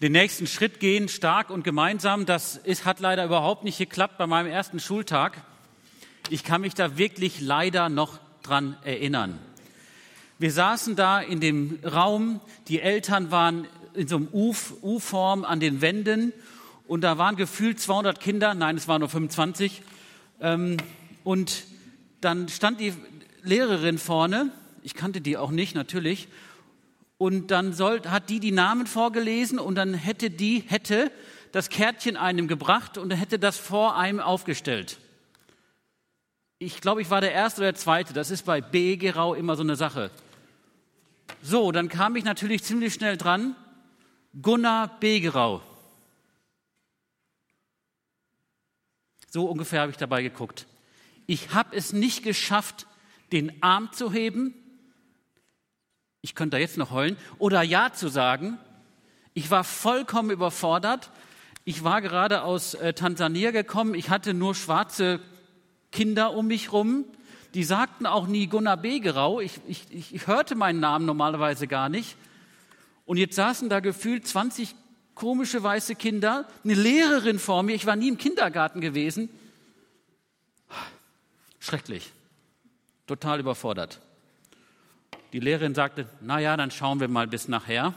Den nächsten Schritt gehen, stark und gemeinsam. Das ist, hat leider überhaupt nicht geklappt bei meinem ersten Schultag. Ich kann mich da wirklich leider noch dran erinnern. Wir saßen da in dem Raum, die Eltern waren in so einem U-Form an den Wänden und da waren gefühlt 200 Kinder, nein, es waren nur 25. Ähm, und dann stand die Lehrerin vorne, ich kannte die auch nicht natürlich, und dann soll, hat die die Namen vorgelesen und dann hätte die, hätte das Kärtchen einem gebracht und hätte das vor einem aufgestellt. Ich glaube, ich war der Erste oder der Zweite. Das ist bei B. Gerau immer so eine Sache. So, dann kam ich natürlich ziemlich schnell dran. Gunnar Begerau. So ungefähr habe ich dabei geguckt. Ich habe es nicht geschafft, den Arm zu heben ich könnte da jetzt noch heulen, oder Ja zu sagen. Ich war vollkommen überfordert. Ich war gerade aus äh, Tansania gekommen. Ich hatte nur schwarze Kinder um mich rum. Die sagten auch nie Gunnar Begerau. Ich, ich, ich hörte meinen Namen normalerweise gar nicht. Und jetzt saßen da gefühlt 20 komische weiße Kinder, eine Lehrerin vor mir. Ich war nie im Kindergarten gewesen. Schrecklich. Total überfordert. Die Lehrerin sagte, na ja, dann schauen wir mal bis nachher.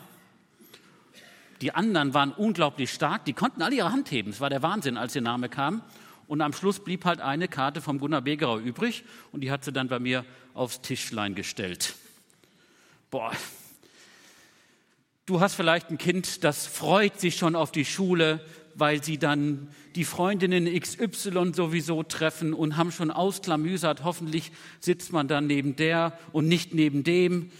Die anderen waren unglaublich stark, die konnten alle ihre Hand heben. Es war der Wahnsinn, als ihr Name kam. Und am Schluss blieb halt eine Karte vom Gunnar Begerau übrig und die hat sie dann bei mir aufs Tischlein gestellt. Boah. Du hast vielleicht ein Kind, das freut sich schon auf die Schule, weil sie dann die Freundinnen XY sowieso treffen und haben schon ausklamüsert, hoffentlich sitzt man dann neben der und nicht neben dem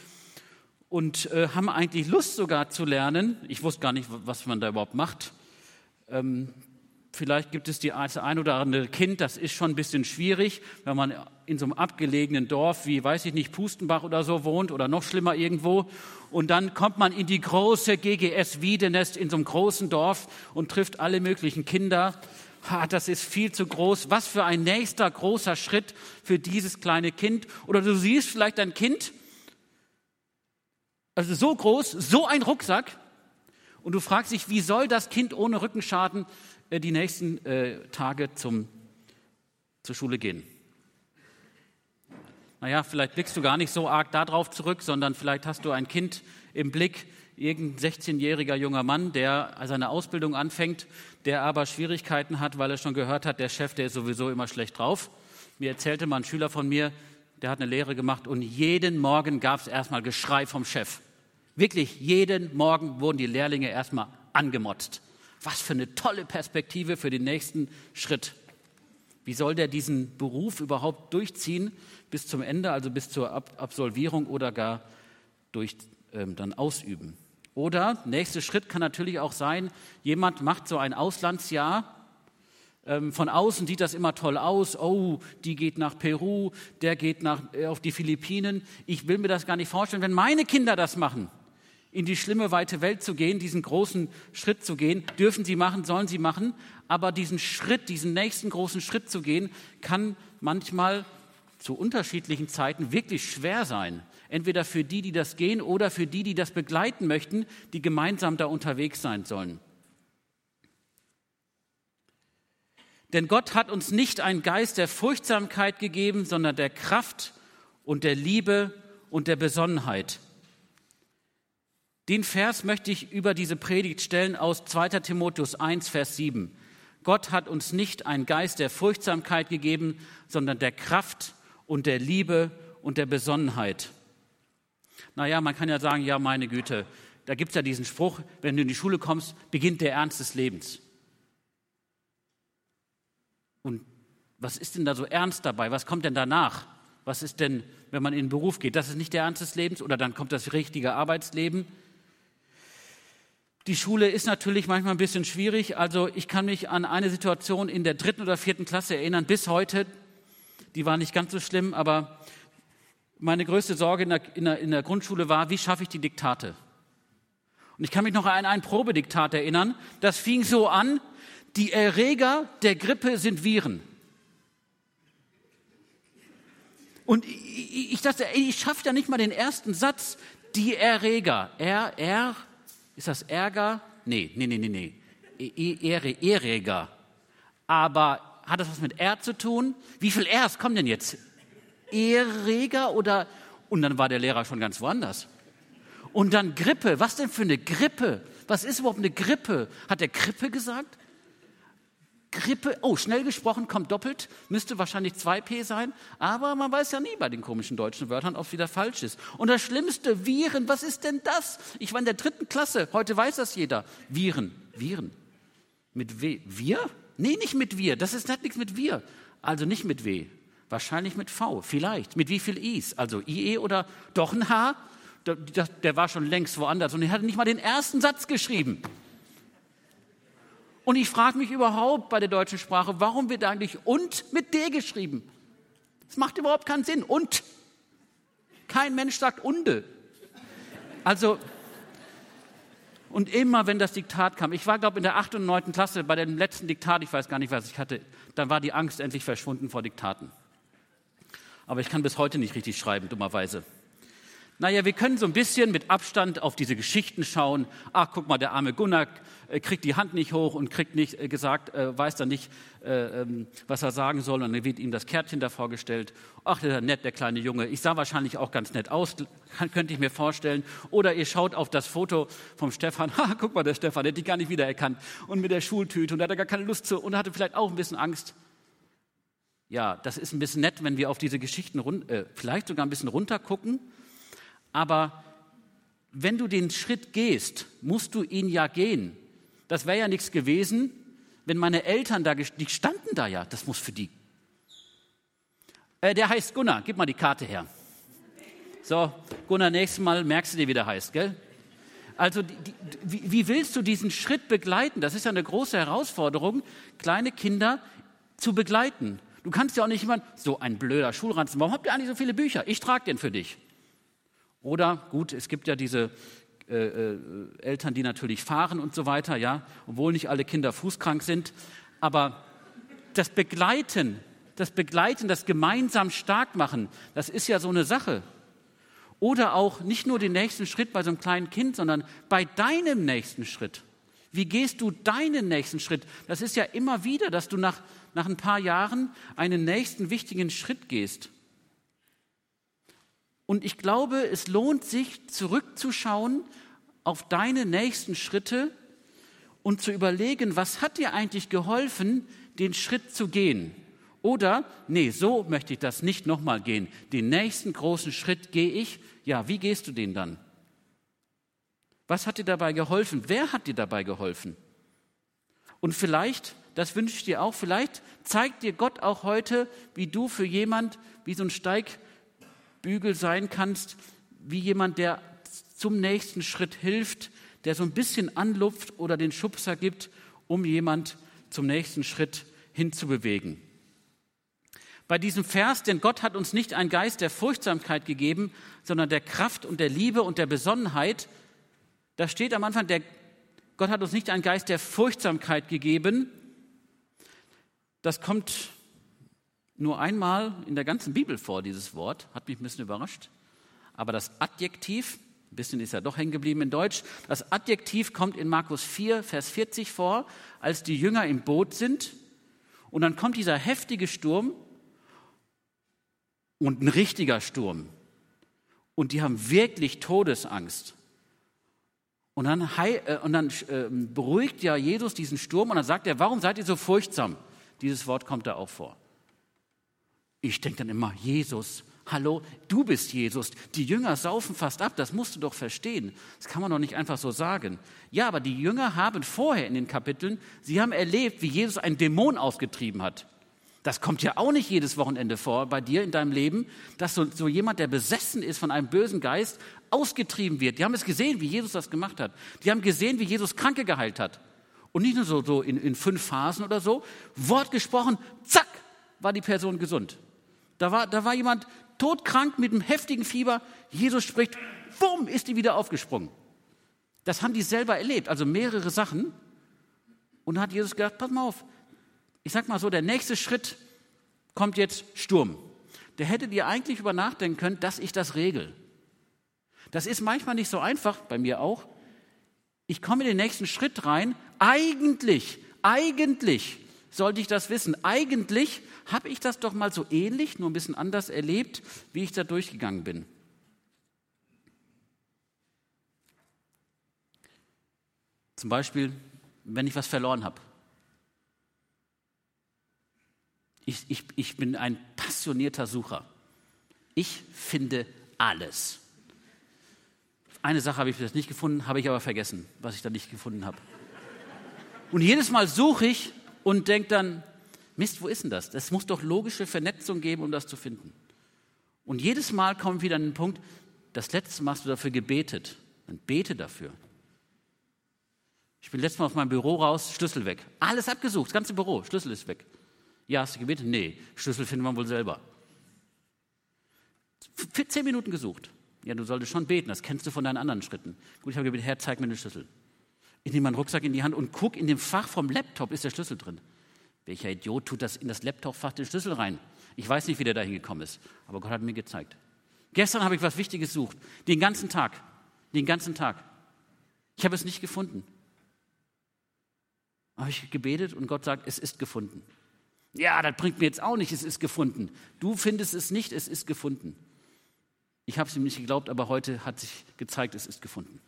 und äh, haben eigentlich Lust sogar zu lernen. Ich wusste gar nicht, was man da überhaupt macht. Ähm, Vielleicht gibt es die, das ein oder andere Kind, das ist schon ein bisschen schwierig, wenn man in so einem abgelegenen Dorf wie, weiß ich nicht, Pustenbach oder so wohnt oder noch schlimmer irgendwo. Und dann kommt man in die große GGS Wiedenest in so einem großen Dorf und trifft alle möglichen Kinder. Ha, das ist viel zu groß. Was für ein nächster großer Schritt für dieses kleine Kind. Oder du siehst vielleicht ein Kind, also so groß, so ein Rucksack. Und du fragst dich, wie soll das Kind ohne Rückenschaden äh, die nächsten äh, Tage zum, zur Schule gehen. Naja, vielleicht blickst du gar nicht so arg darauf zurück, sondern vielleicht hast du ein Kind im Blick, irgendein 16-jähriger junger Mann, der seine Ausbildung anfängt, der aber Schwierigkeiten hat, weil er schon gehört hat, der Chef, der ist sowieso immer schlecht drauf. Mir erzählte mal ein Schüler von mir, der hat eine Lehre gemacht und jeden Morgen gab es erstmal Geschrei vom Chef. Wirklich, jeden Morgen wurden die Lehrlinge erstmal angemotzt. Was für eine tolle Perspektive für den nächsten Schritt. Wie soll der diesen Beruf überhaupt durchziehen bis zum Ende, also bis zur Ab Absolvierung oder gar durch ähm, dann ausüben? Oder nächster Schritt kann natürlich auch sein, jemand macht so ein Auslandsjahr. Ähm, von außen sieht das immer toll aus. Oh, die geht nach Peru, der geht nach, äh, auf die Philippinen. Ich will mir das gar nicht vorstellen, wenn meine Kinder das machen in die schlimme weite Welt zu gehen, diesen großen Schritt zu gehen. Dürfen sie machen, sollen sie machen. Aber diesen Schritt, diesen nächsten großen Schritt zu gehen, kann manchmal zu unterschiedlichen Zeiten wirklich schwer sein. Entweder für die, die das gehen oder für die, die das begleiten möchten, die gemeinsam da unterwegs sein sollen. Denn Gott hat uns nicht einen Geist der Furchtsamkeit gegeben, sondern der Kraft und der Liebe und der Besonnenheit. Den Vers möchte ich über diese Predigt stellen aus 2. Timotheus 1, Vers 7. Gott hat uns nicht einen Geist der Furchtsamkeit gegeben, sondern der Kraft und der Liebe und der Besonnenheit. Naja, man kann ja sagen, ja, meine Güte, da gibt es ja diesen Spruch, wenn du in die Schule kommst, beginnt der Ernst des Lebens. Und was ist denn da so ernst dabei? Was kommt denn danach? Was ist denn, wenn man in den Beruf geht? Das ist nicht der Ernst des Lebens oder dann kommt das richtige Arbeitsleben. Die Schule ist natürlich manchmal ein bisschen schwierig. Also ich kann mich an eine Situation in der dritten oder vierten Klasse erinnern, bis heute. Die war nicht ganz so schlimm, aber meine größte Sorge in der, in der, in der Grundschule war, wie schaffe ich die Diktate? Und ich kann mich noch an ein Probediktat erinnern. Das fing so an, die Erreger der Grippe sind Viren. Und ich, ich dachte, ich schaffe ja nicht mal den ersten Satz. Die Erreger. Er, er, ist das Ärger? Nee, nee, nee, nee, nee. E, e, Ehre, Erreger. Aber hat das was mit R zu tun? Wie viel Rs kommen denn jetzt? Erreger oder? Und dann war der Lehrer schon ganz woanders. Und dann Grippe. Was denn für eine Grippe? Was ist überhaupt eine Grippe? Hat der Grippe gesagt? Grippe, oh, schnell gesprochen, kommt doppelt, müsste wahrscheinlich 2p sein, aber man weiß ja nie bei den komischen deutschen Wörtern, ob es wieder falsch ist. Und das Schlimmste, Viren, was ist denn das? Ich war in der dritten Klasse, heute weiß das jeder. Viren, Viren. Mit W. Wir? Nee, nicht mit wir, das ist, hat nichts mit wir. Also nicht mit W, wahrscheinlich mit V, vielleicht. Mit wie viel Is? Also IE oder doch ein H? Der, der war schon längst woanders und er hatte nicht mal den ersten Satz geschrieben. Und ich frage mich überhaupt bei der deutschen Sprache, warum wird eigentlich und mit D geschrieben? Das macht überhaupt keinen Sinn. Und. Kein Mensch sagt unde. Also, und immer, wenn das Diktat kam, ich war, glaube ich, in der 8. und 9. Klasse bei dem letzten Diktat, ich weiß gar nicht, was ich hatte, dann war die Angst endlich verschwunden vor Diktaten. Aber ich kann bis heute nicht richtig schreiben, dummerweise. Naja, wir können so ein bisschen mit Abstand auf diese Geschichten schauen. Ach, guck mal, der arme Gunnar äh, kriegt die Hand nicht hoch und kriegt nicht äh, gesagt, äh, weiß dann nicht, ähm, was er sagen soll. Und dann wird ihm das Kärtchen da vorgestellt. Ach, der ist nett, der kleine Junge. Ich sah wahrscheinlich auch ganz nett aus, könnte ich mir vorstellen. Oder ihr schaut auf das Foto vom Stefan. Ha, guck mal, der Stefan, der hat dich gar nicht wiedererkannt. Und mit der Schultüte und der hatte gar keine Lust zu und hatte vielleicht auch ein bisschen Angst. Ja, das ist ein bisschen nett, wenn wir auf diese Geschichten äh, vielleicht sogar ein bisschen runtergucken aber wenn du den Schritt gehst, musst du ihn ja gehen. Das wäre ja nichts gewesen, wenn meine Eltern da, die standen da ja, das muss für die. Äh, der heißt Gunnar, gib mal die Karte her. So, Gunnar, nächstes Mal merkst du dir, wie der heißt, gell? Also, die, die, wie, wie willst du diesen Schritt begleiten? Das ist ja eine große Herausforderung, kleine Kinder zu begleiten. Du kannst ja auch nicht jemand, so ein blöder Schulranzen, warum habt ihr eigentlich so viele Bücher? Ich trage den für dich. Oder gut, es gibt ja diese äh, äh, Eltern, die natürlich fahren und so weiter, ja, obwohl nicht alle Kinder fußkrank sind. Aber das Begleiten, das Begleiten, das gemeinsam stark machen, das ist ja so eine Sache. Oder auch nicht nur den nächsten Schritt bei so einem kleinen Kind, sondern bei deinem nächsten Schritt. Wie gehst du deinen nächsten Schritt? Das ist ja immer wieder, dass du nach, nach ein paar Jahren einen nächsten wichtigen Schritt gehst. Und ich glaube, es lohnt sich, zurückzuschauen auf deine nächsten Schritte und zu überlegen, was hat dir eigentlich geholfen, den Schritt zu gehen? Oder, nee, so möchte ich das nicht nochmal gehen. Den nächsten großen Schritt gehe ich. Ja, wie gehst du den dann? Was hat dir dabei geholfen? Wer hat dir dabei geholfen? Und vielleicht, das wünsche ich dir auch, vielleicht zeigt dir Gott auch heute, wie du für jemand, wie so ein Steig, Bügel sein kannst, wie jemand, der zum nächsten Schritt hilft, der so ein bisschen anlupft oder den Schubser gibt, um jemand zum nächsten Schritt hinzubewegen. Bei diesem Vers, denn Gott hat uns nicht einen Geist der Furchtsamkeit gegeben, sondern der Kraft und der Liebe und der Besonnenheit, da steht am Anfang, der, Gott hat uns nicht einen Geist der Furchtsamkeit gegeben. Das kommt nur einmal in der ganzen Bibel vor, dieses Wort, hat mich ein bisschen überrascht. Aber das Adjektiv, ein bisschen ist ja doch hängen geblieben in Deutsch, das Adjektiv kommt in Markus 4, Vers 40 vor, als die Jünger im Boot sind. Und dann kommt dieser heftige Sturm und ein richtiger Sturm. Und die haben wirklich Todesangst. Und dann, äh, und dann äh, beruhigt ja Jesus diesen Sturm und dann sagt er, warum seid ihr so furchtsam? Dieses Wort kommt da auch vor. Ich denke dann immer, Jesus, hallo, du bist Jesus. Die Jünger saufen fast ab, das musst du doch verstehen. Das kann man doch nicht einfach so sagen. Ja, aber die Jünger haben vorher in den Kapiteln, sie haben erlebt, wie Jesus einen Dämon ausgetrieben hat. Das kommt ja auch nicht jedes Wochenende vor bei dir in deinem Leben, dass so, so jemand, der besessen ist von einem bösen Geist, ausgetrieben wird. Die haben es gesehen, wie Jesus das gemacht hat. Die haben gesehen, wie Jesus Kranke geheilt hat. Und nicht nur so, so in, in fünf Phasen oder so. Wort gesprochen, zack, war die Person gesund. Da war, da war jemand todkrank mit einem heftigen Fieber. Jesus spricht, bumm, ist die wieder aufgesprungen. Das haben die selber erlebt, also mehrere Sachen. Und hat Jesus gesagt, pass mal auf, ich sag mal so, der nächste Schritt kommt jetzt Sturm. Der hätte dir eigentlich über nachdenken können, dass ich das regel. Das ist manchmal nicht so einfach, bei mir auch. Ich komme in den nächsten Schritt rein. Eigentlich, eigentlich sollte ich das wissen. Eigentlich habe ich das doch mal so ähnlich, nur ein bisschen anders erlebt, wie ich da durchgegangen bin. Zum Beispiel, wenn ich was verloren habe. Ich, ich, ich bin ein passionierter Sucher. Ich finde alles. Eine Sache habe ich das nicht gefunden, habe ich aber vergessen, was ich da nicht gefunden habe. Und jedes Mal suche ich und denke dann, Mist, wo ist denn das? Es muss doch logische Vernetzung geben, um das zu finden. Und jedes Mal kommt wieder den Punkt, das letzte Mal hast du dafür gebetet. Dann bete dafür. Ich bin letztes Mal aus meinem Büro raus, Schlüssel weg. Alles abgesucht, das ganze Büro, Schlüssel ist weg. Ja, hast du gebetet? Nee, Schlüssel finden wir wohl selber. Zehn Minuten gesucht. Ja, du solltest schon beten, das kennst du von deinen anderen Schritten. Gut, ich habe gebetet, Herr, zeig mir den Schlüssel. Ich nehme meinen Rucksack in die Hand und gucke in dem Fach vom Laptop, ist der Schlüssel drin. Welcher Idiot tut das in das Laptop-Fach den Schlüssel rein? Ich weiß nicht, wie der da hingekommen ist, aber Gott hat mir gezeigt. Gestern habe ich was Wichtiges gesucht, den ganzen Tag, den ganzen Tag. Ich habe es nicht gefunden. Habe ich gebetet und Gott sagt, es ist gefunden. Ja, das bringt mir jetzt auch nicht, es ist gefunden. Du findest es nicht, es ist gefunden. Ich habe es ihm nicht geglaubt, aber heute hat sich gezeigt, es ist gefunden.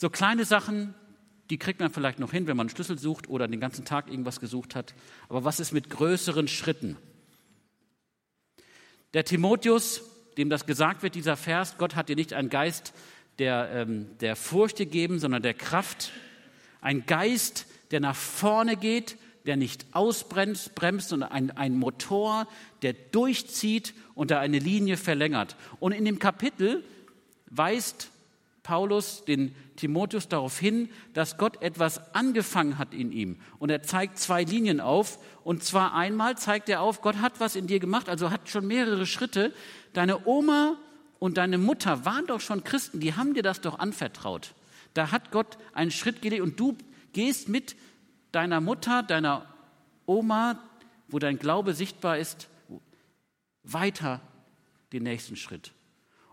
So kleine Sachen, die kriegt man vielleicht noch hin, wenn man einen Schlüssel sucht oder den ganzen Tag irgendwas gesucht hat. Aber was ist mit größeren Schritten? Der Timotheus, dem das gesagt wird, dieser Vers, Gott hat dir nicht einen Geist der, ähm, der Furcht gegeben, sondern der Kraft. Ein Geist, der nach vorne geht, der nicht ausbremst, bremst, sondern ein, ein Motor, der durchzieht und da eine Linie verlängert. Und in dem Kapitel weist Paulus den Timotheus darauf hin, dass Gott etwas angefangen hat in ihm. Und er zeigt zwei Linien auf. Und zwar einmal zeigt er auf, Gott hat was in dir gemacht, also hat schon mehrere Schritte. Deine Oma und deine Mutter waren doch schon Christen, die haben dir das doch anvertraut. Da hat Gott einen Schritt gelegt und du gehst mit deiner Mutter, deiner Oma, wo dein Glaube sichtbar ist, weiter den nächsten Schritt.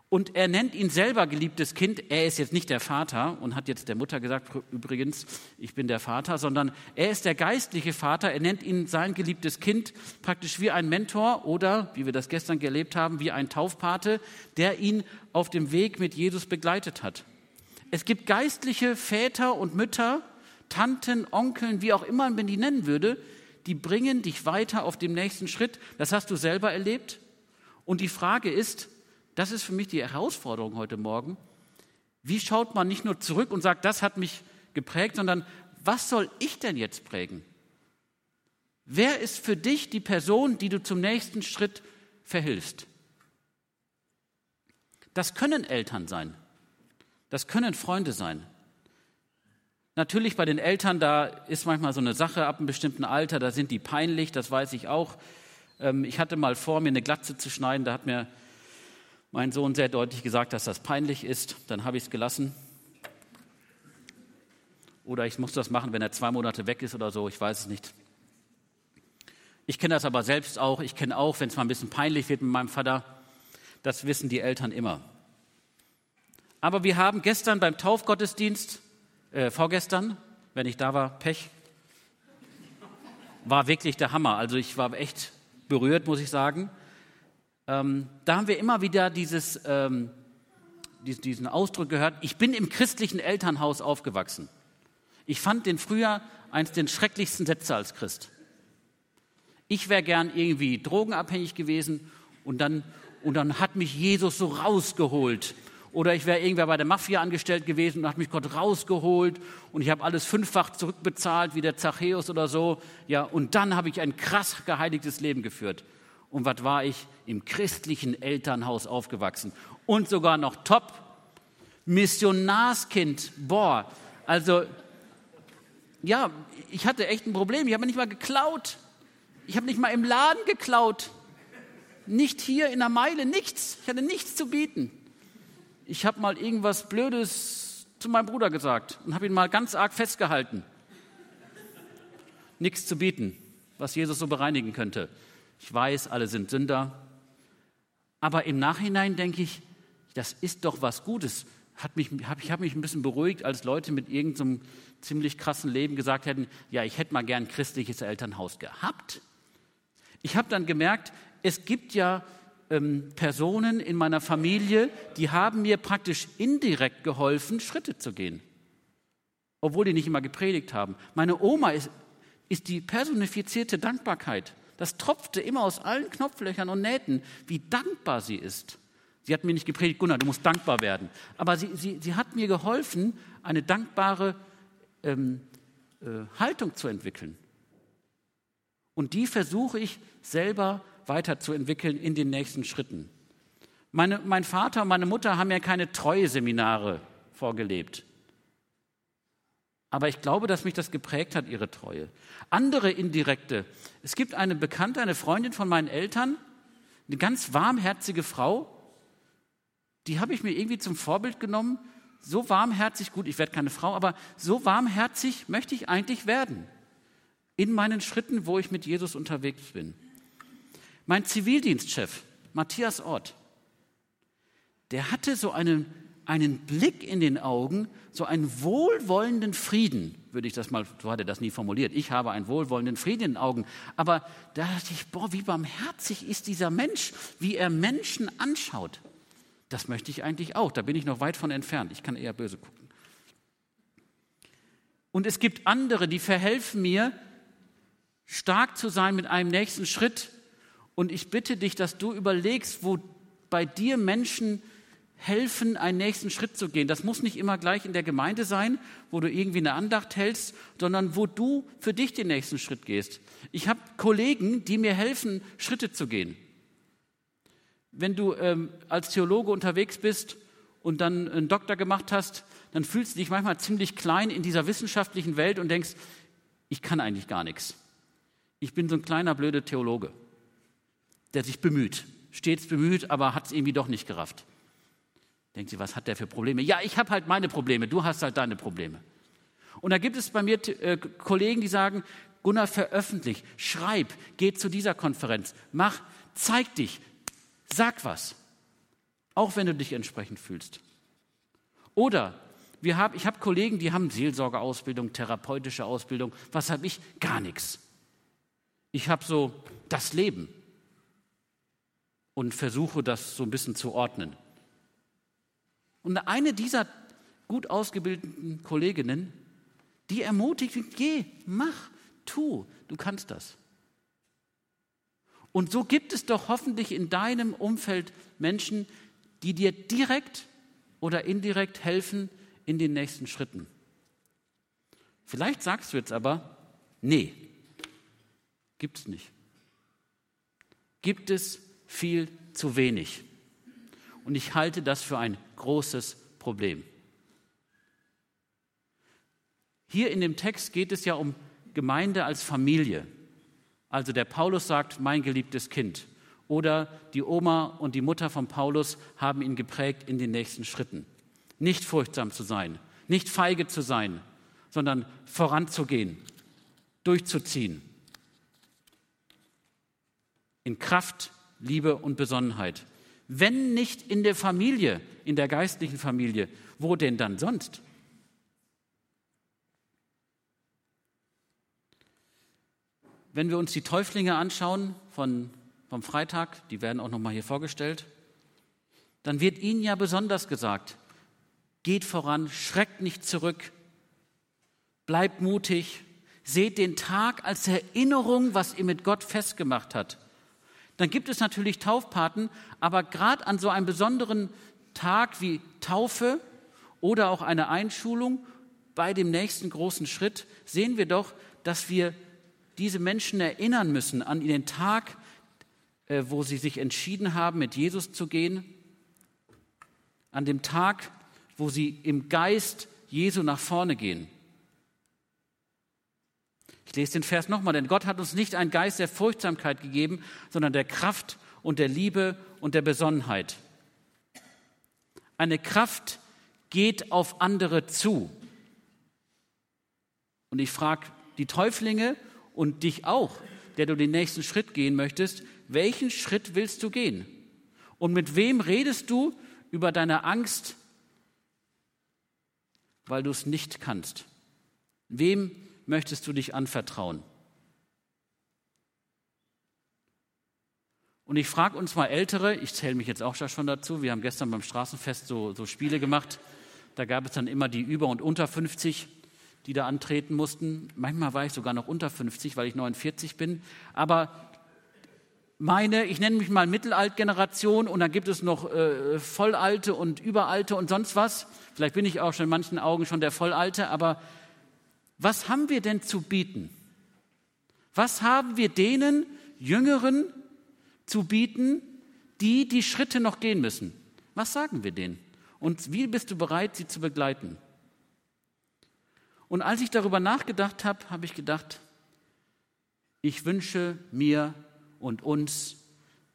Und er nennt ihn selber geliebtes Kind. Er ist jetzt nicht der Vater und hat jetzt der Mutter gesagt, übrigens, ich bin der Vater, sondern er ist der geistliche Vater. Er nennt ihn sein geliebtes Kind praktisch wie ein Mentor oder, wie wir das gestern gelebt haben, wie ein Taufpate, der ihn auf dem Weg mit Jesus begleitet hat. Es gibt geistliche Väter und Mütter, Tanten, Onkeln, wie auch immer man die nennen würde, die bringen dich weiter auf dem nächsten Schritt. Das hast du selber erlebt. Und die Frage ist, das ist für mich die Herausforderung heute Morgen, wie schaut man nicht nur zurück und sagt, das hat mich geprägt, sondern was soll ich denn jetzt prägen? Wer ist für dich die Person, die du zum nächsten Schritt verhilfst? Das können Eltern sein. Das können Freunde sein. Natürlich bei den Eltern, da ist manchmal so eine Sache ab einem bestimmten Alter, da sind die peinlich, das weiß ich auch. Ähm, ich hatte mal vor, mir eine Glatze zu schneiden, da hat mir mein Sohn sehr deutlich gesagt, dass das peinlich ist. Dann habe ich es gelassen. Oder ich muss das machen, wenn er zwei Monate weg ist oder so, ich weiß es nicht. Ich kenne das aber selbst auch. Ich kenne auch, wenn es mal ein bisschen peinlich wird mit meinem Vater, das wissen die Eltern immer. Aber wir haben gestern beim Taufgottesdienst äh, vorgestern, wenn ich da war, Pech, war wirklich der Hammer. Also ich war echt berührt, muss ich sagen. Ähm, da haben wir immer wieder dieses, ähm, diesen Ausdruck gehört, ich bin im christlichen Elternhaus aufgewachsen. Ich fand den früher eines der schrecklichsten Sätze als Christ. Ich wäre gern irgendwie drogenabhängig gewesen und dann, und dann hat mich Jesus so rausgeholt Oder ich wäre irgendwer bei der Mafia angestellt gewesen und hat mich Gott rausgeholt und ich habe alles fünffach zurückbezahlt, wie der Zachäus oder so. Ja, und dann habe ich ein krass geheiligtes Leben geführt. Und was war ich? Im christlichen Elternhaus aufgewachsen. Und sogar noch top. Missionarskind. Boah, also, ja, ich hatte echt ein Problem. Ich habe nicht mal geklaut. Ich habe nicht mal im Laden geklaut. Nicht hier in der Meile, nichts. Ich hatte nichts zu bieten. Ich habe mal irgendwas Blödes zu meinem Bruder gesagt und habe ihn mal ganz arg festgehalten. Nichts zu bieten, was Jesus so bereinigen könnte. Ich weiß, alle sind Sünder. Aber im Nachhinein denke ich, das ist doch was Gutes. Hat mich, hab, ich habe mich ein bisschen beruhigt, als Leute mit irgendeinem ziemlich krassen Leben gesagt hätten, ja, ich hätte mal gern ein christliches Elternhaus gehabt. Ich habe dann gemerkt, es gibt ja ähm, Personen in meiner Familie, die haben mir praktisch indirekt geholfen, Schritte zu gehen, obwohl die nicht immer gepredigt haben. Meine Oma ist, ist die personifizierte Dankbarkeit. Das tropfte immer aus allen Knopflöchern und Nähten, wie dankbar sie ist. Sie hat mir nicht gepredigt, Gunnar, du musst dankbar werden. Aber sie, sie, sie hat mir geholfen, eine dankbare ähm, äh, Haltung zu entwickeln. Und die versuche ich selber weiterzuentwickeln in den nächsten Schritten. Meine, mein Vater und meine Mutter haben ja keine Treue-Seminare vorgelebt. Aber ich glaube, dass mich das geprägt hat, ihre Treue. Andere indirekte. Es gibt eine Bekannte, eine Freundin von meinen Eltern, eine ganz warmherzige Frau. Die habe ich mir irgendwie zum Vorbild genommen. So warmherzig, gut, ich werde keine Frau, aber so warmherzig möchte ich eigentlich werden in meinen Schritten, wo ich mit Jesus unterwegs bin. Mein Zivildienstchef, Matthias Ort, der hatte so einen, einen Blick in den Augen, so einen wohlwollenden Frieden, würde ich das mal, so hat er das nie formuliert. Ich habe einen wohlwollenden Frieden in den Augen. Aber da dachte ich, boah, wie barmherzig ist dieser Mensch, wie er Menschen anschaut. Das möchte ich eigentlich auch. Da bin ich noch weit von entfernt. Ich kann eher böse gucken. Und es gibt andere, die verhelfen mir, stark zu sein mit einem nächsten Schritt. Und ich bitte dich, dass du überlegst, wo bei dir Menschen helfen, einen nächsten Schritt zu gehen. Das muss nicht immer gleich in der Gemeinde sein, wo du irgendwie eine Andacht hältst, sondern wo du für dich den nächsten Schritt gehst. Ich habe Kollegen, die mir helfen, Schritte zu gehen. Wenn du ähm, als Theologe unterwegs bist und dann einen Doktor gemacht hast, dann fühlst du dich manchmal ziemlich klein in dieser wissenschaftlichen Welt und denkst, ich kann eigentlich gar nichts. Ich bin so ein kleiner blöder Theologe, der sich bemüht, stets bemüht, aber hat es irgendwie doch nicht gerafft. Denkt sie, was hat der für Probleme? Ja, ich habe halt meine Probleme, du hast halt deine Probleme. Und da gibt es bei mir äh, Kollegen, die sagen, Gunnar, veröffentlich, schreib, geh zu dieser Konferenz, mach, zeig dich, sag was, auch wenn du dich entsprechend fühlst. Oder wir hab, ich habe Kollegen, die haben Seelsorgeausbildung, therapeutische Ausbildung, was habe ich? Gar nichts. Ich habe so das Leben und versuche das so ein bisschen zu ordnen. Und eine dieser gut ausgebildeten Kolleginnen, die ermutigt, geh, mach, tu, du kannst das. Und so gibt es doch hoffentlich in deinem Umfeld Menschen, die dir direkt oder indirekt helfen in den nächsten Schritten. Vielleicht sagst du jetzt aber, nee, Gibt es nicht. Gibt es viel zu wenig. Und ich halte das für ein großes Problem. Hier in dem Text geht es ja um Gemeinde als Familie. Also der Paulus sagt, mein geliebtes Kind. Oder die Oma und die Mutter von Paulus haben ihn geprägt in den nächsten Schritten. Nicht furchtsam zu sein, nicht feige zu sein, sondern voranzugehen, durchzuziehen in Kraft, Liebe und Besonnenheit. Wenn nicht in der Familie, in der geistlichen Familie, wo denn dann sonst? Wenn wir uns die Täuflinge anschauen von, vom Freitag, die werden auch nochmal hier vorgestellt, dann wird ihnen ja besonders gesagt, geht voran, schreckt nicht zurück, bleibt mutig, seht den Tag als Erinnerung, was ihr mit Gott festgemacht habt. Dann gibt es natürlich Taufpaten, aber gerade an so einem besonderen Tag wie Taufe oder auch eine Einschulung bei dem nächsten großen Schritt sehen wir doch, dass wir diese Menschen erinnern müssen an den Tag, äh, wo sie sich entschieden haben, mit Jesus zu gehen, an dem Tag, wo sie im Geist Jesu nach vorne gehen. Ich lese den Vers nochmal, denn Gott hat uns nicht einen Geist der Furchtsamkeit gegeben, sondern der Kraft und der Liebe und der Besonnenheit. Eine Kraft geht auf andere zu. Und ich frage die Täuflinge und dich auch, der du den nächsten Schritt gehen möchtest, welchen Schritt willst du gehen? Und mit wem redest du über deine Angst, weil du es nicht kannst? Wem möchtest du dich anvertrauen? Und ich frage uns mal Ältere, ich zähle mich jetzt auch schon dazu, wir haben gestern beim Straßenfest so, so Spiele gemacht, da gab es dann immer die über und unter 50 die da antreten mussten. Manchmal war ich sogar noch unter 50, weil ich 49 bin. Aber meine, ich nenne mich mal Mittelaltgeneration und dann gibt es noch äh, Vollalte und Überalte und sonst was. Vielleicht bin ich auch schon in manchen Augen schon der Vollalte, aber was haben wir denn zu bieten? Was haben wir denen Jüngeren zu bieten, die die Schritte noch gehen müssen? Was sagen wir denen? Und wie bist du bereit, sie zu begleiten? Und als ich darüber nachgedacht habe, habe ich gedacht, ich wünsche mir und uns,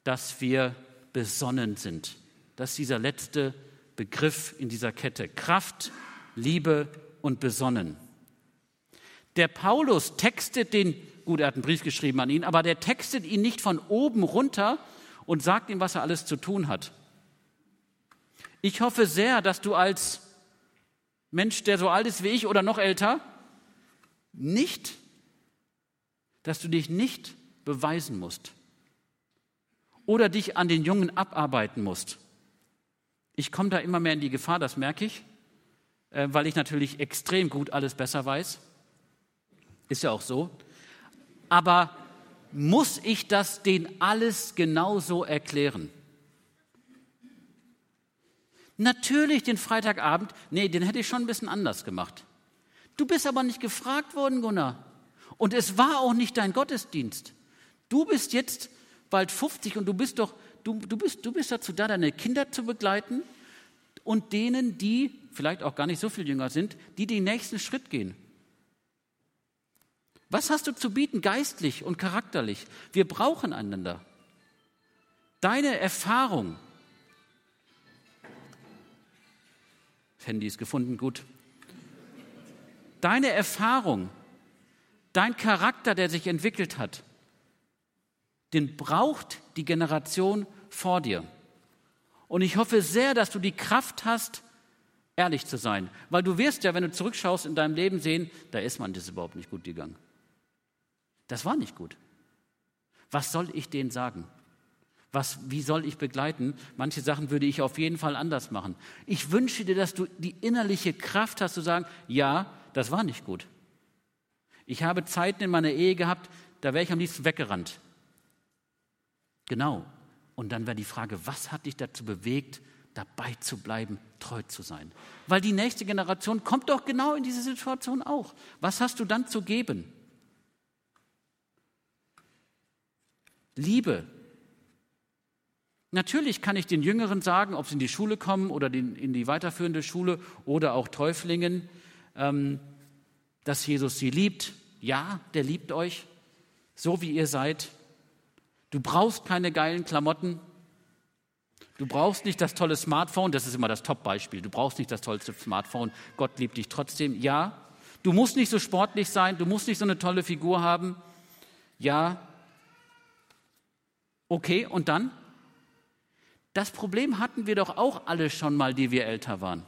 dass wir besonnen sind. Das ist dieser letzte Begriff in dieser Kette. Kraft, Liebe und besonnen. Der Paulus textet den, gut, er hat einen Brief geschrieben an ihn, aber der textet ihn nicht von oben runter und sagt ihm, was er alles zu tun hat. Ich hoffe sehr, dass du als Mensch, der so alt ist wie ich oder noch älter, nicht, dass du dich nicht beweisen musst oder dich an den Jungen abarbeiten musst. Ich komme da immer mehr in die Gefahr, das merke ich, äh, weil ich natürlich extrem gut alles besser weiß. Ist ja auch so. Aber muss ich das denen alles genauso erklären? Natürlich den Freitagabend, nee, den hätte ich schon ein bisschen anders gemacht. Du bist aber nicht gefragt worden, Gunnar. Und es war auch nicht dein Gottesdienst. Du bist jetzt bald 50 und du bist doch, du, du, bist, du bist dazu da, deine Kinder zu begleiten und denen, die vielleicht auch gar nicht so viel jünger sind, die den nächsten Schritt gehen. Was hast du zu bieten, geistlich und charakterlich? Wir brauchen einander. Deine Erfahrung, Das Handy ist gefunden, gut. Deine Erfahrung, dein Charakter, der sich entwickelt hat, den braucht die Generation vor dir. Und ich hoffe sehr, dass du die Kraft hast, ehrlich zu sein. Weil du wirst ja, wenn du zurückschaust in deinem Leben, sehen, da ist man das überhaupt nicht gut gegangen. Das war nicht gut. Was soll ich denen sagen? Was, wie soll ich begleiten? Manche Sachen würde ich auf jeden Fall anders machen. Ich wünsche dir, dass du die innerliche Kraft hast zu sagen, ja, das war nicht gut. Ich habe Zeiten in meiner Ehe gehabt, da wäre ich am liebsten weggerannt. Genau. Und dann wäre die Frage, was hat dich dazu bewegt, dabei zu bleiben, treu zu sein? Weil die nächste Generation kommt doch genau in diese Situation auch. Was hast du dann zu geben? Liebe, Natürlich kann ich den Jüngeren sagen, ob sie in die Schule kommen oder in die weiterführende Schule oder auch Täuflingen, ähm, dass Jesus sie liebt. Ja, der liebt euch, so wie ihr seid. Du brauchst keine geilen Klamotten. Du brauchst nicht das tolle Smartphone, das ist immer das Top-Beispiel. Du brauchst nicht das tollste Smartphone. Gott liebt dich trotzdem. Ja. Du musst nicht so sportlich sein. Du musst nicht so eine tolle Figur haben. Ja. Okay, und dann? Das Problem hatten wir doch auch alle schon mal, die wir älter waren.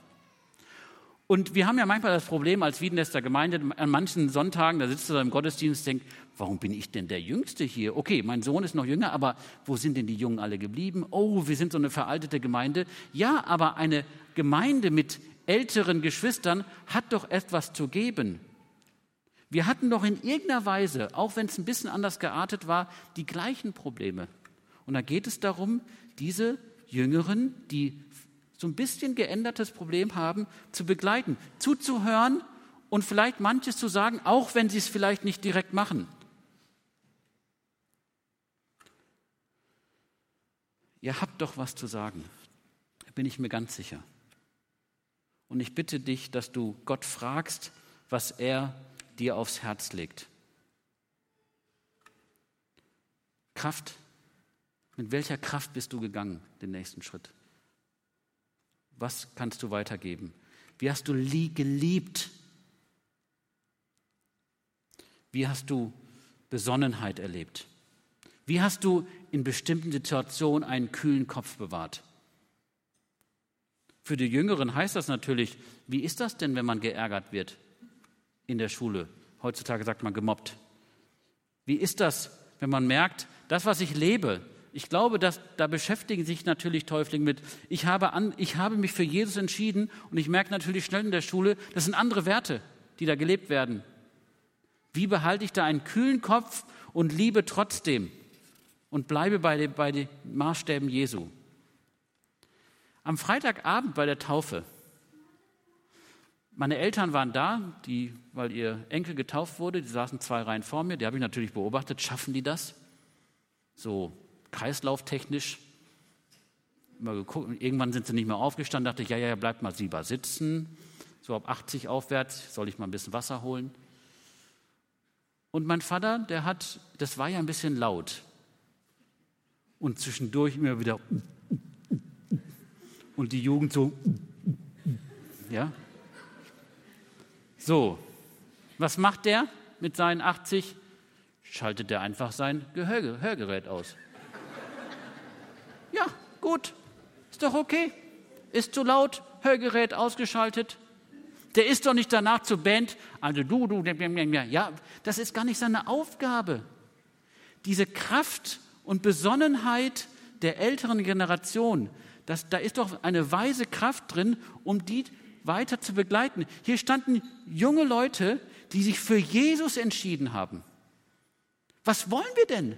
Und wir haben ja manchmal das Problem als Wiedenester Gemeinde, an manchen Sonntagen, da sitzt du da im Gottesdienst und denkst, warum bin ich denn der Jüngste hier? Okay, mein Sohn ist noch jünger, aber wo sind denn die Jungen alle geblieben? Oh, wir sind so eine veraltete Gemeinde. Ja, aber eine Gemeinde mit älteren Geschwistern hat doch etwas zu geben. Wir hatten doch in irgendeiner Weise, auch wenn es ein bisschen anders geartet war, die gleichen Probleme. Und da geht es darum, diese Jüngeren, die so ein bisschen geändertes Problem haben, zu begleiten, zuzuhören und vielleicht manches zu sagen, auch wenn sie es vielleicht nicht direkt machen. Ihr habt doch was zu sagen, bin ich mir ganz sicher. Und ich bitte dich, dass du Gott fragst, was er dir aufs Herz legt. Kraft. Mit welcher Kraft bist du gegangen, den nächsten Schritt? Was kannst du weitergeben? Wie hast du geliebt? Wie hast du Besonnenheit erlebt? Wie hast du in bestimmten Situationen einen kühlen Kopf bewahrt? Für die Jüngeren heißt das natürlich, wie ist das denn, wenn man geärgert wird in der Schule? Heutzutage sagt man gemobbt. Wie ist das, wenn man merkt, das, was ich lebe, ich glaube, dass, da beschäftigen sich natürlich Täuflinge mit. Ich habe, an, ich habe mich für Jesus entschieden und ich merke natürlich schnell in der Schule, das sind andere Werte, die da gelebt werden. Wie behalte ich da einen kühlen Kopf und liebe trotzdem und bleibe bei, den, bei den Maßstäben Jesu? Am Freitagabend bei der Taufe, meine Eltern waren da, die, weil ihr Enkel getauft wurde, die saßen zwei Reihen vor mir, die habe ich natürlich beobachtet, schaffen die das? So kreislauftechnisch. Mal geguckt, irgendwann sind sie nicht mehr aufgestanden, dachte ich, ja, ja, bleibt mal lieber sitzen. So ab 80 aufwärts soll ich mal ein bisschen Wasser holen. Und mein Vater, der hat, das war ja ein bisschen laut. Und zwischendurch immer wieder. Und die Jugend so. Ja. So. Was macht der mit seinen 80? Schaltet er einfach sein Gehörgerät aus. Gut. Ist doch okay. Ist zu laut, Hörgerät ausgeschaltet. Der ist doch nicht danach zur Band. Also du, du, ja, das ist gar nicht seine Aufgabe. Diese Kraft und Besonnenheit der älteren Generation, das, da ist doch eine weise Kraft drin, um die weiter zu begleiten. Hier standen junge Leute, die sich für Jesus entschieden haben. Was wollen wir denn?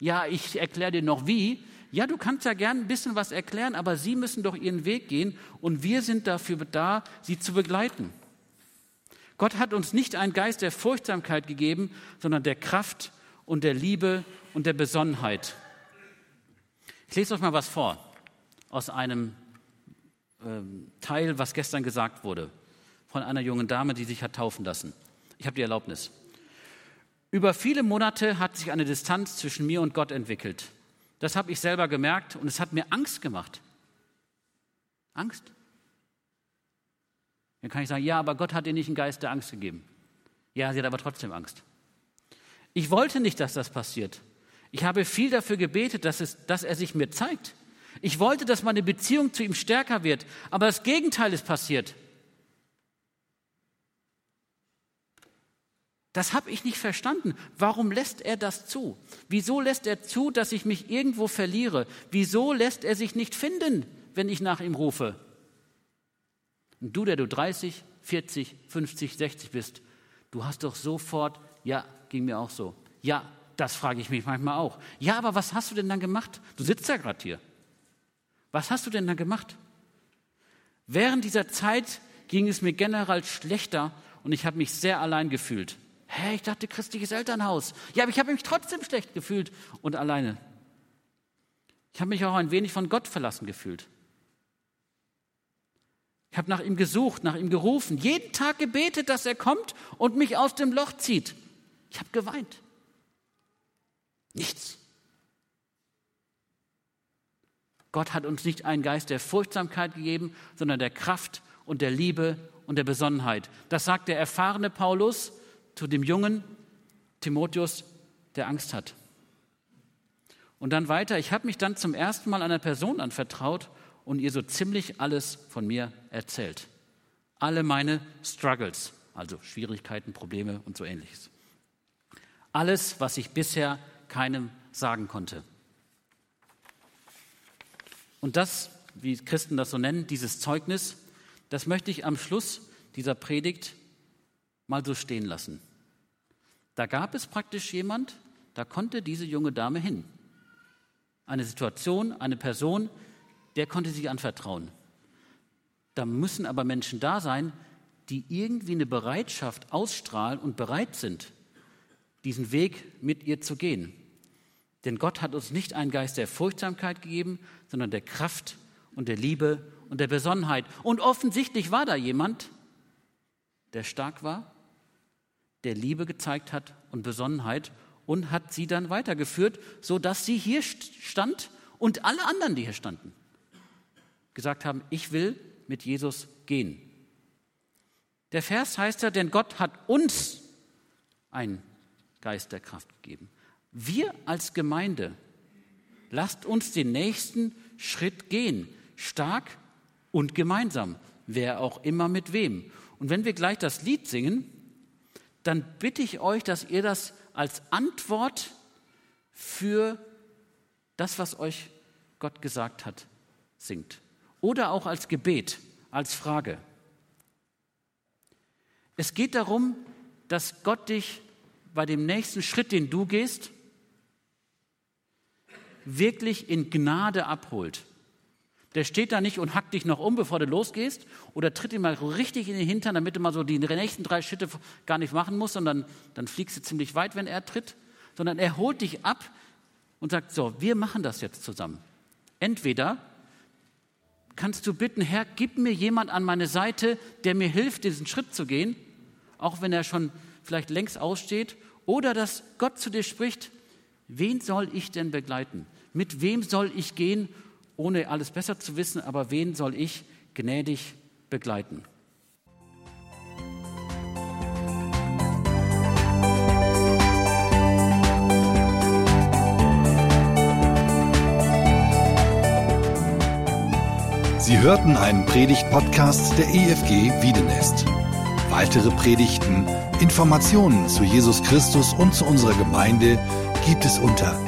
Ja, ich erkläre dir noch wie ja, du kannst ja gern ein bisschen was erklären, aber sie müssen doch ihren Weg gehen und wir sind dafür da, sie zu begleiten. Gott hat uns nicht einen Geist der Furchtsamkeit gegeben, sondern der Kraft und der Liebe und der Besonnenheit. Ich lese euch mal was vor aus einem ähm, Teil, was gestern gesagt wurde, von einer jungen Dame, die sich hat taufen lassen. Ich habe die Erlaubnis. Über viele Monate hat sich eine Distanz zwischen mir und Gott entwickelt. Das habe ich selber gemerkt und es hat mir Angst gemacht. Angst. Dann kann ich sagen, ja, aber Gott hat dir nicht einen Geist der Angst gegeben. Ja, sie hat aber trotzdem Angst. Ich wollte nicht, dass das passiert. Ich habe viel dafür gebetet, dass, es, dass er sich mir zeigt. Ich wollte, dass meine Beziehung zu ihm stärker wird, aber das Gegenteil ist passiert. Das habe ich nicht verstanden. Warum lässt er das zu? Wieso lässt er zu, dass ich mich irgendwo verliere? Wieso lässt er sich nicht finden, wenn ich nach ihm rufe? Und du, der du 30, 40, 50, 60 bist, du hast doch sofort, ja, ging mir auch so. Ja, das frage ich mich manchmal auch. Ja, aber was hast du denn dann gemacht? Du sitzt ja gerade hier. Was hast du denn dann gemacht? Während dieser Zeit ging es mir generell schlechter und ich habe mich sehr allein gefühlt. Hä, ich dachte christliches Elternhaus. Ja, aber ich habe mich trotzdem schlecht gefühlt und alleine. Ich habe mich auch ein wenig von Gott verlassen gefühlt. Ich habe nach ihm gesucht, nach ihm gerufen, jeden Tag gebetet, dass er kommt und mich aus dem Loch zieht. Ich habe geweint. Nichts. Gott hat uns nicht einen Geist der Furchtsamkeit gegeben, sondern der Kraft und der Liebe und der Besonnenheit. Das sagt der erfahrene Paulus zu dem jungen Timotheus, der Angst hat. Und dann weiter, ich habe mich dann zum ersten Mal einer Person anvertraut und ihr so ziemlich alles von mir erzählt. Alle meine Struggles, also Schwierigkeiten, Probleme und so ähnliches. Alles, was ich bisher keinem sagen konnte. Und das, wie Christen das so nennen, dieses Zeugnis, das möchte ich am Schluss dieser Predigt mal so stehen lassen. Da gab es praktisch jemand, da konnte diese junge Dame hin. Eine Situation, eine Person, der konnte sich anvertrauen. Da müssen aber Menschen da sein, die irgendwie eine Bereitschaft ausstrahlen und bereit sind, diesen Weg mit ihr zu gehen. Denn Gott hat uns nicht einen Geist der Furchtsamkeit gegeben, sondern der Kraft und der Liebe und der Besonnenheit. Und offensichtlich war da jemand, der stark war, der Liebe gezeigt hat und Besonnenheit und hat sie dann weitergeführt, sodass sie hier stand und alle anderen, die hier standen, gesagt haben, ich will mit Jesus gehen. Der Vers heißt ja, denn Gott hat uns einen Geist der Kraft gegeben. Wir als Gemeinde, lasst uns den nächsten Schritt gehen, stark und gemeinsam, wer auch immer mit wem. Und wenn wir gleich das Lied singen, dann bitte ich euch, dass ihr das als Antwort für das, was euch Gott gesagt hat, singt. Oder auch als Gebet, als Frage. Es geht darum, dass Gott dich bei dem nächsten Schritt, den du gehst, wirklich in Gnade abholt. Der steht da nicht und hackt dich noch um, bevor du losgehst, oder tritt ihm mal richtig in den Hintern, damit du mal so die nächsten drei Schritte gar nicht machen musst, sondern dann fliegst du ziemlich weit, wenn er tritt, sondern er holt dich ab und sagt, so, wir machen das jetzt zusammen. Entweder kannst du bitten, Herr, gib mir jemand an meine Seite, der mir hilft, diesen Schritt zu gehen, auch wenn er schon vielleicht längst aussteht, oder dass Gott zu dir spricht, wen soll ich denn begleiten? Mit wem soll ich gehen, ohne alles besser zu wissen, aber wen soll ich gnädig begleiten? Sie hörten einen Predigt-Podcast der EFG Wiedenest. Weitere Predigten, Informationen zu Jesus Christus und zu unserer Gemeinde gibt es unter